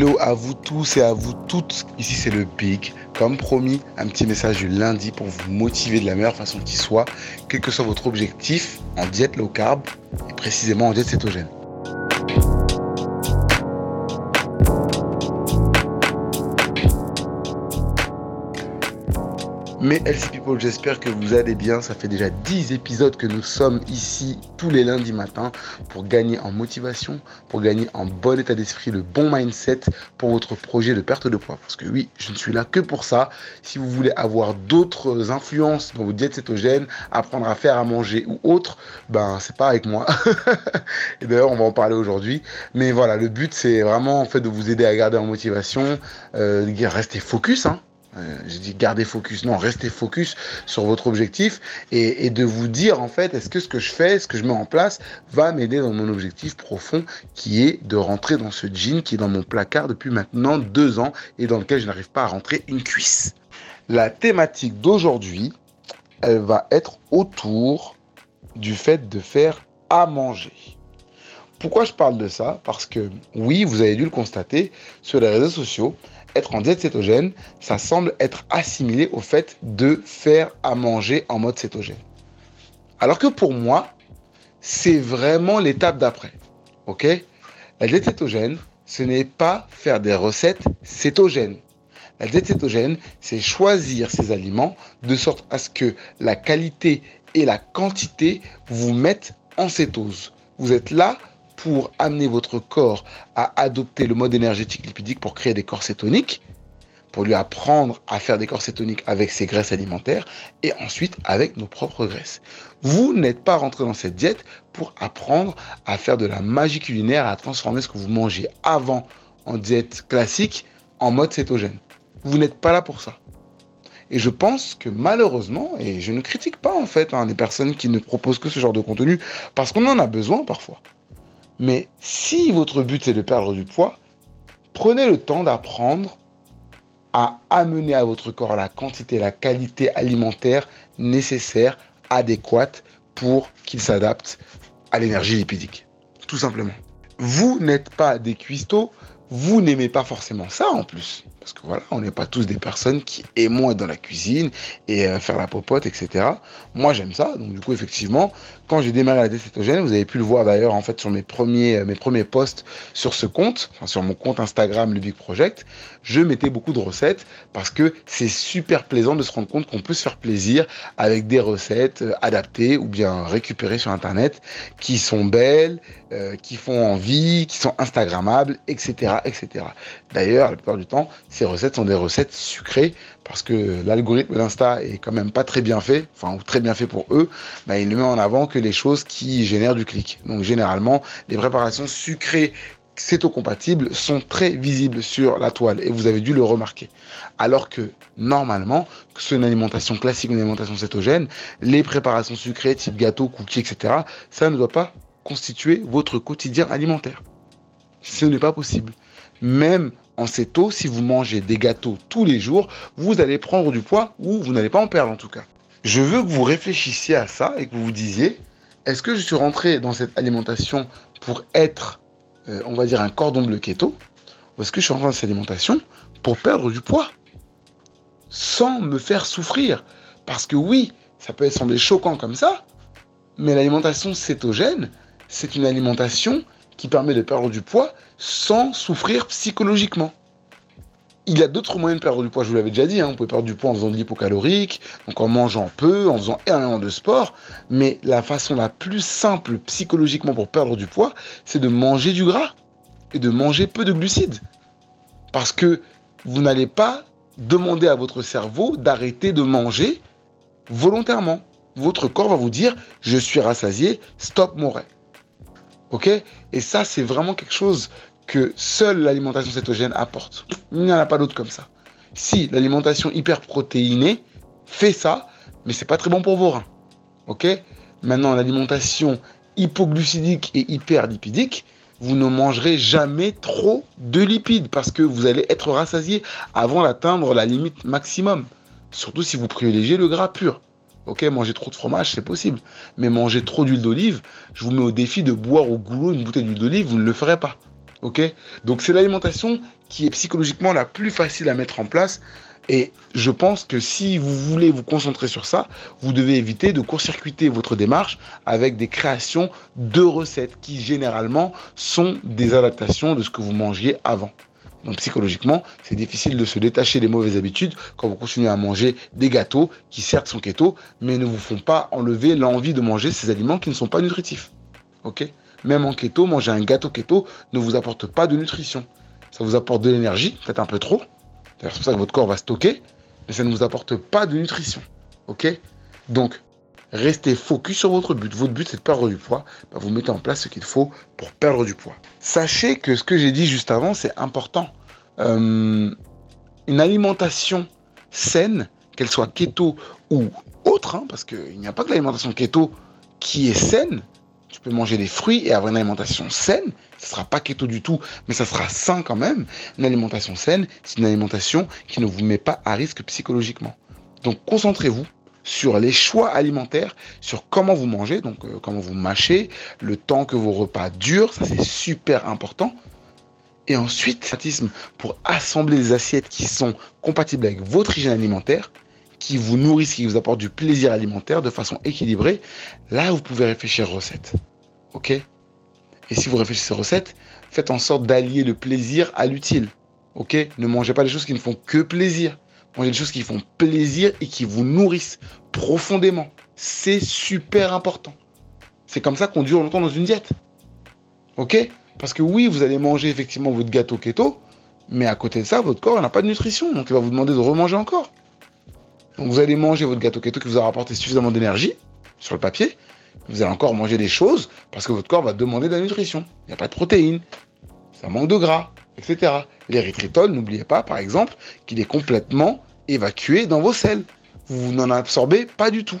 Hello à vous tous et à vous toutes. Ici c'est le Big. Comme promis, un petit message du lundi pour vous motiver de la meilleure façon qui soit, quel que soit votre objectif en diète low carb et précisément en diète cétogène. Mais LC People, j'espère que vous allez bien. Ça fait déjà 10 épisodes que nous sommes ici tous les lundis matins pour gagner en motivation, pour gagner en bon état d'esprit, le bon mindset pour votre projet de perte de poids. Parce que oui, je ne suis là que pour ça. Si vous voulez avoir d'autres influences dans vos diètes cétogènes, apprendre à faire à manger ou autre, ben c'est pas avec moi. Et d'ailleurs, on va en parler aujourd'hui. Mais voilà, le but c'est vraiment en fait de vous aider à garder en motivation, euh, rester focus. Hein j'ai dit garder focus, non, restez focus sur votre objectif et, de vous dire en fait, est-ce que ce que je fais, ce que je mets en place va m'aider dans mon objectif profond qui est de rentrer dans ce jean qui est dans mon placard depuis maintenant deux ans et dans lequel je n'arrive pas à rentrer une cuisse. La thématique d'aujourd'hui, elle va être autour du fait de faire à manger. Pourquoi je parle de ça? Parce que oui, vous avez dû le constater sur les réseaux sociaux, être en diète cétogène, ça semble être assimilé au fait de faire à manger en mode cétogène. Alors que pour moi, c'est vraiment l'étape d'après. Ok? La diète cétogène, ce n'est pas faire des recettes cétogènes. La diète cétogène, c'est choisir ses aliments de sorte à ce que la qualité et la quantité vous mettent en cétose. Vous êtes là pour amener votre corps à adopter le mode énergétique lipidique pour créer des corps cétoniques, pour lui apprendre à faire des corps cétoniques avec ses graisses alimentaires et ensuite avec nos propres graisses. Vous n'êtes pas rentré dans cette diète pour apprendre à faire de la magie culinaire, à transformer ce que vous mangez avant en diète classique en mode cétogène. Vous n'êtes pas là pour ça. Et je pense que malheureusement, et je ne critique pas en fait hein, les personnes qui ne proposent que ce genre de contenu, parce qu'on en a besoin parfois. Mais si votre but c'est de perdre du poids, prenez le temps d'apprendre à amener à votre corps la quantité, la qualité alimentaire nécessaire, adéquate pour qu'il s'adapte à l'énergie lipidique. Tout simplement. Vous n'êtes pas des cuistots, vous n'aimez pas forcément ça en plus. Parce que voilà, on n'est pas tous des personnes qui aiment dans la cuisine et euh, faire la popote, etc. Moi, j'aime ça. Donc, du coup, effectivement, quand j'ai démarré la décétogène, vous avez pu le voir d'ailleurs en fait sur mes premiers, euh, mes premiers posts sur ce compte, sur mon compte Instagram, le Big Project, je mettais beaucoup de recettes parce que c'est super plaisant de se rendre compte qu'on peut se faire plaisir avec des recettes euh, adaptées ou bien récupérées sur Internet qui sont belles, qui font envie, qui sont Instagrammables, etc., etc. D'ailleurs, la plupart du temps, ces recettes sont des recettes sucrées parce que l'algorithme d'Insta est quand même pas très bien fait, enfin très bien fait pour eux, bah, il ne met en avant que les choses qui génèrent du clic. Donc généralement, les préparations sucrées cétocompatibles sont très visibles sur la toile et vous avez dû le remarquer. Alors que normalement, que ce soit une alimentation classique ou une alimentation cétogène, les préparations sucrées type gâteau, cookies, etc., ça ne doit pas constituer votre quotidien alimentaire. Ce n'est pas possible. Même en céto, si vous mangez des gâteaux tous les jours, vous allez prendre du poids ou vous n'allez pas en perdre en tout cas. Je veux que vous réfléchissiez à ça et que vous vous disiez, est-ce que je suis rentré dans cette alimentation pour être, euh, on va dire, un cordon bleu keto Ou est-ce que je suis rentré dans cette alimentation pour perdre du poids Sans me faire souffrir? Parce que oui, ça peut sembler choquant comme ça, mais l'alimentation cétogène, c'est une alimentation qui permet de perdre du poids sans souffrir psychologiquement. Il y a d'autres moyens de perdre du poids, je vous l'avais déjà dit, hein. on peut perdre du poids en faisant de l'hypocalorique, donc en mangeant peu, en faisant énormément de sport, mais la façon la plus simple psychologiquement pour perdre du poids, c'est de manger du gras et de manger peu de glucides. Parce que vous n'allez pas demander à votre cerveau d'arrêter de manger volontairement. Votre corps va vous dire, je suis rassasié, stop mon rêve. Ok? Et ça, c'est vraiment quelque chose que seule l'alimentation cétogène apporte. Il n'y en a pas d'autre comme ça. Si l'alimentation hyperprotéinée fait ça, mais c'est pas très bon pour vos reins. Ok? Maintenant, l'alimentation hypoglucidique et hyperlipidique, vous ne mangerez jamais trop de lipides parce que vous allez être rassasié avant d'atteindre la limite maximum. Surtout si vous privilégiez le gras pur. Ok, manger trop de fromage, c'est possible. Mais manger trop d'huile d'olive, je vous mets au défi de boire au goulot une bouteille d'huile d'olive, vous ne le ferez pas. Ok? Donc c'est l'alimentation qui est psychologiquement la plus facile à mettre en place. Et je pense que si vous voulez vous concentrer sur ça, vous devez éviter de court-circuiter votre démarche avec des créations de recettes qui généralement sont des adaptations de ce que vous mangiez avant. Donc psychologiquement, c'est difficile de se détacher des mauvaises habitudes quand vous continuez à manger des gâteaux qui certes sont keto, mais ne vous font pas enlever l'envie de manger ces aliments qui ne sont pas nutritifs. Ok? Même en keto, manger un gâteau keto ne vous apporte pas de nutrition. Ça vous apporte de l'énergie, peut-être un peu trop. C'est pour ça que votre corps va stocker, mais ça ne vous apporte pas de nutrition. Ok? Donc, restez focus sur votre but. Votre but, c'est de perdre du poids. Bah, vous mettez en place ce qu'il faut pour perdre du poids. Sachez que ce que j'ai dit juste avant, c'est important. Euh, une alimentation saine, qu'elle soit keto ou autre, hein, parce qu'il n'y a pas que l'alimentation keto qui est saine. Tu peux manger des fruits et avoir une alimentation saine. Ce ne sera pas keto du tout, mais ça sera sain quand même. Une alimentation saine, c'est une alimentation qui ne vous met pas à risque psychologiquement. Donc concentrez-vous sur les choix alimentaires, sur comment vous mangez, donc euh, comment vous mâchez, le temps que vos repas durent, ça c'est super important. Et ensuite, pour assembler des assiettes qui sont compatibles avec votre hygiène alimentaire, qui vous nourrissent, qui vous apportent du plaisir alimentaire de façon équilibrée, là vous pouvez réfléchir recettes. Ok? Et si vous réfléchissez recettes, faites en sorte d'allier le plaisir à l'utile. Ok? Ne mangez pas des choses qui ne font que plaisir. Mangez des choses qui font plaisir et qui vous nourrissent profondément. C'est super important. C'est comme ça qu'on dure longtemps dans une diète. Ok? Parce que oui, vous allez manger effectivement votre gâteau keto, mais à côté de ça, votre corps n'a pas de nutrition. Donc il va vous demander de remanger encore. Donc vous allez manger votre gâteau keto qui vous a rapporté suffisamment d'énergie sur le papier. Vous allez encore manger des choses parce que votre corps va demander de la nutrition. Il n'y a pas de protéines, ça manque de gras, etc. L'érythritol, n'oubliez pas par exemple qu'il est complètement évacué dans vos selles. Vous n'en absorbez pas du tout.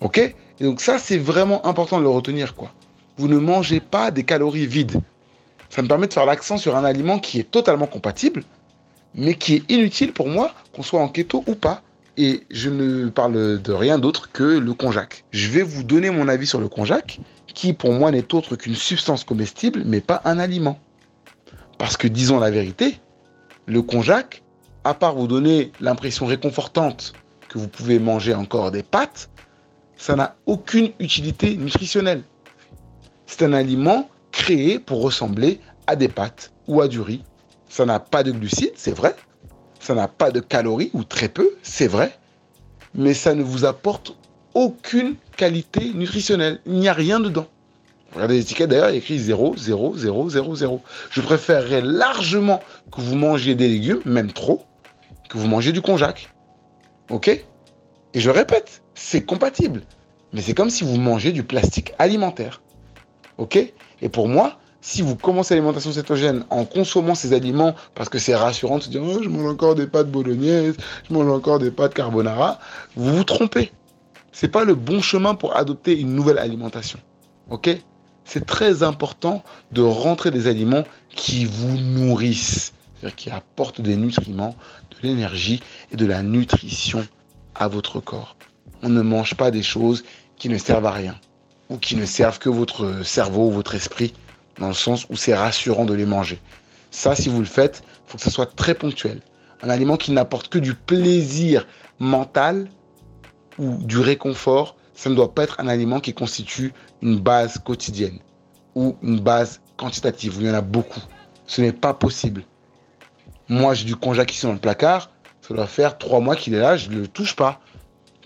Ok? Et donc ça, c'est vraiment important de le retenir, quoi. Vous ne mangez pas des calories vides. Ça me permet de faire l'accent sur un aliment qui est totalement compatible, mais qui est inutile pour moi, qu'on soit en keto ou pas. Et je ne parle de rien d'autre que le konjac. Je vais vous donner mon avis sur le konjac, qui pour moi n'est autre qu'une substance comestible, mais pas un aliment. Parce que disons la vérité, le konjac, à part vous donner l'impression réconfortante que vous pouvez manger encore des pâtes, ça n'a aucune utilité nutritionnelle. C'est un aliment créé pour ressembler à des pâtes ou à du riz. Ça n'a pas de glucides, c'est vrai. Ça n'a pas de calories ou très peu, c'est vrai. Mais ça ne vous apporte aucune qualité nutritionnelle. Il n'y a rien dedans. Regardez l'étiquette d'ailleurs, il y a écrit 0, 0, 0, 0, 0. Je préférerais largement que vous mangiez des légumes, même trop, que vous mangez du konjac. Ok? Et je répète, c'est compatible. Mais c'est comme si vous mangez du plastique alimentaire. Ok? Et pour moi, si vous commencez l'alimentation cétogène en consommant ces aliments parce que c'est rassurant de se dire oh, je mange encore des pâtes bolognaises, je mange encore des pâtes carbonara, vous vous trompez. C'est pas le bon chemin pour adopter une nouvelle alimentation. OK? C'est très important de rentrer des aliments qui vous nourrissent, qui apportent des nutriments, de l'énergie et de la nutrition à votre corps. On ne mange pas des choses qui ne servent à rien ou qui ne servent que votre cerveau, votre esprit, dans le sens où c'est rassurant de les manger. Ça, si vous le faites, il faut que ça soit très ponctuel. Un aliment qui n'apporte que du plaisir mental ou du réconfort, ça ne doit pas être un aliment qui constitue une base quotidienne ou une base quantitative, il y en a beaucoup. Ce n'est pas possible. Moi, j'ai du konjac ici dans le placard. Ça doit faire trois mois qu'il est là, je ne le touche pas.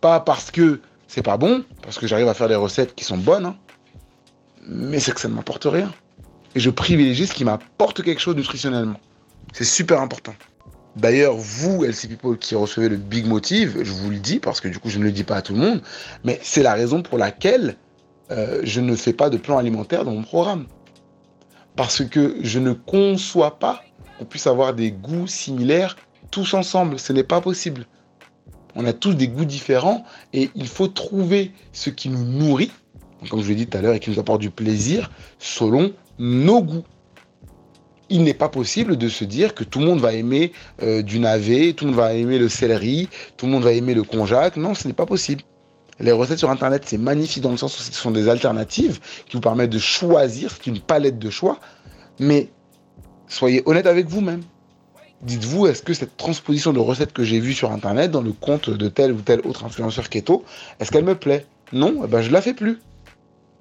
Pas parce que c'est pas bon, parce que j'arrive à faire des recettes qui sont bonnes, hein. mais c'est que ça ne m'apporte rien. Et je privilégie ce qui m'apporte quelque chose nutritionnellement. C'est super important. D'ailleurs, vous, LC People, qui recevez le Big Motive, je vous le dis, parce que du coup, je ne le dis pas à tout le monde, mais c'est la raison pour laquelle euh, je ne fais pas de plan alimentaire dans mon programme. Parce que je ne conçois pas qu'on puisse avoir des goûts similaires tous ensemble. Ce n'est pas possible. On a tous des goûts différents et il faut trouver ce qui nous nourrit, comme je l'ai dit tout à l'heure, et qui nous apporte du plaisir selon nos goûts. Il n'est pas possible de se dire que tout le monde va aimer euh, du navet, tout le monde va aimer le céleri, tout le monde va aimer le konjac. Non, ce n'est pas possible. Les recettes sur Internet, c'est magnifique dans le sens où ce sont des alternatives qui vous permettent de choisir, c'est une palette de choix, Mais soyez honnête avec vous-même. Dites-vous, est-ce que cette transposition de recette que j'ai vue sur Internet dans le compte de tel ou tel autre influenceur keto, est-ce qu'elle me plaît? Non, eh ben je ne la fais plus.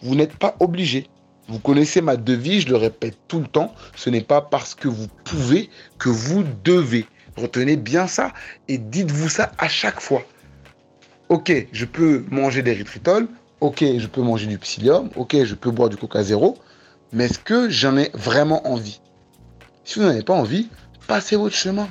Vous n'êtes pas obligé. Vous connaissez ma devise, je le répète tout le temps, ce n'est pas parce que vous pouvez que vous devez. Retenez bien ça et dites-vous ça à chaque fois. Ok, je peux manger des ok, je peux manger du psyllium, ok, je peux boire du coca zéro, mais est-ce que j'en ai vraiment envie? Si vous n'en avez pas envie, passez votre chemin.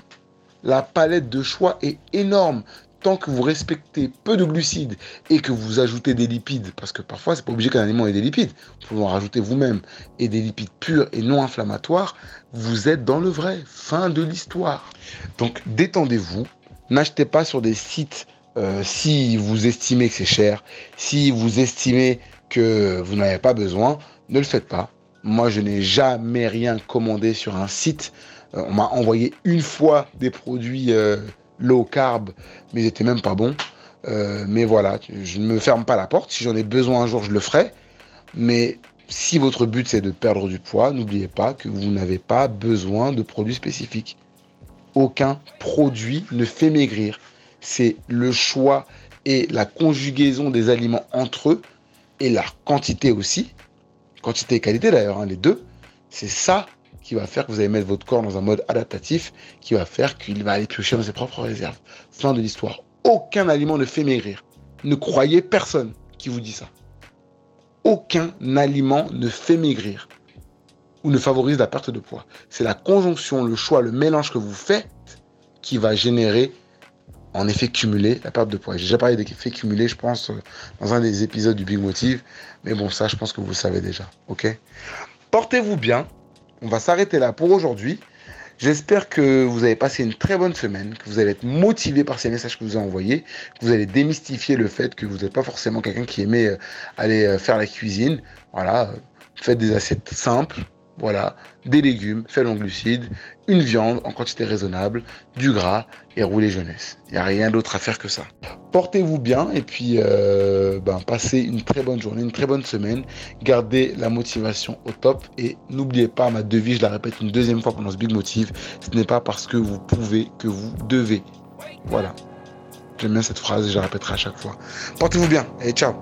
La palette de choix est énorme tant que vous respectez peu de glucides et que vous ajoutez des lipides, parce que parfois c'est pas obligé qu'un aliment ait des lipides, vous pouvez en rajouter vous-même, et des lipides purs et non inflammatoires, vous êtes dans le vrai. Fin de l'histoire. Donc détendez-vous, n'achetez pas sur des sites euh, si vous estimez que c'est cher, si vous estimez que vous n'avez pas besoin, ne le faites pas. Moi, je n'ai jamais rien commandé sur un site. Euh, on m'a envoyé une fois des produits euh, low carb, mais ils n'étaient même pas bons. Euh, mais voilà, je ne me ferme pas la porte. Si j'en ai besoin un jour, je le ferai. Mais si votre but c'est de perdre du poids, n'oubliez pas que vous n'avez pas besoin de produits spécifiques. Aucun produit ne fait maigrir. C'est le choix et la conjugaison des aliments entre eux et leur quantité aussi. Quantité et qualité d'ailleurs, hein, les deux. C'est ça qui va faire que vous allez mettre votre corps dans un mode adaptatif, qui va faire qu'il va aller piocher dans ses propres réserves. Fin de l'histoire. Aucun aliment ne fait maigrir. Ne croyez personne qui vous dit ça. Aucun aliment ne fait maigrir ou ne favorise la perte de poids. C'est la conjonction, le choix, le mélange que vous faites qui va générer en effet cumulé la perte de poids. J'ai déjà parlé d'effet cumulé, je pense, dans un des épisodes du Big Motive. Mais bon, ça, je pense que vous le savez déjà. Ok? Portez-vous bien on va s'arrêter là pour aujourd'hui. J'espère que vous avez passé une très bonne semaine, que vous allez être motivé par ces messages que vous avez envoyés, que vous allez démystifier le fait que vous n'êtes pas forcément quelqu'un qui aimait euh, aller euh, faire la cuisine. Voilà, faites des assiettes simples, voilà, des légumes faibles en glucides, une viande en quantité raisonnable, du gras et rouler jeunesse. Il n'y a rien d'autre à faire que ça. Portez-vous bien et puis euh, ben, passez une très bonne journée, une très bonne semaine. Gardez la motivation au top et n'oubliez pas ma devise, je la répète une deuxième fois pendant ce Big Motive, ce n'est pas parce que vous pouvez que vous devez. Voilà. J'aime bien cette phrase et je la répéterai à chaque fois. Portez-vous bien et ciao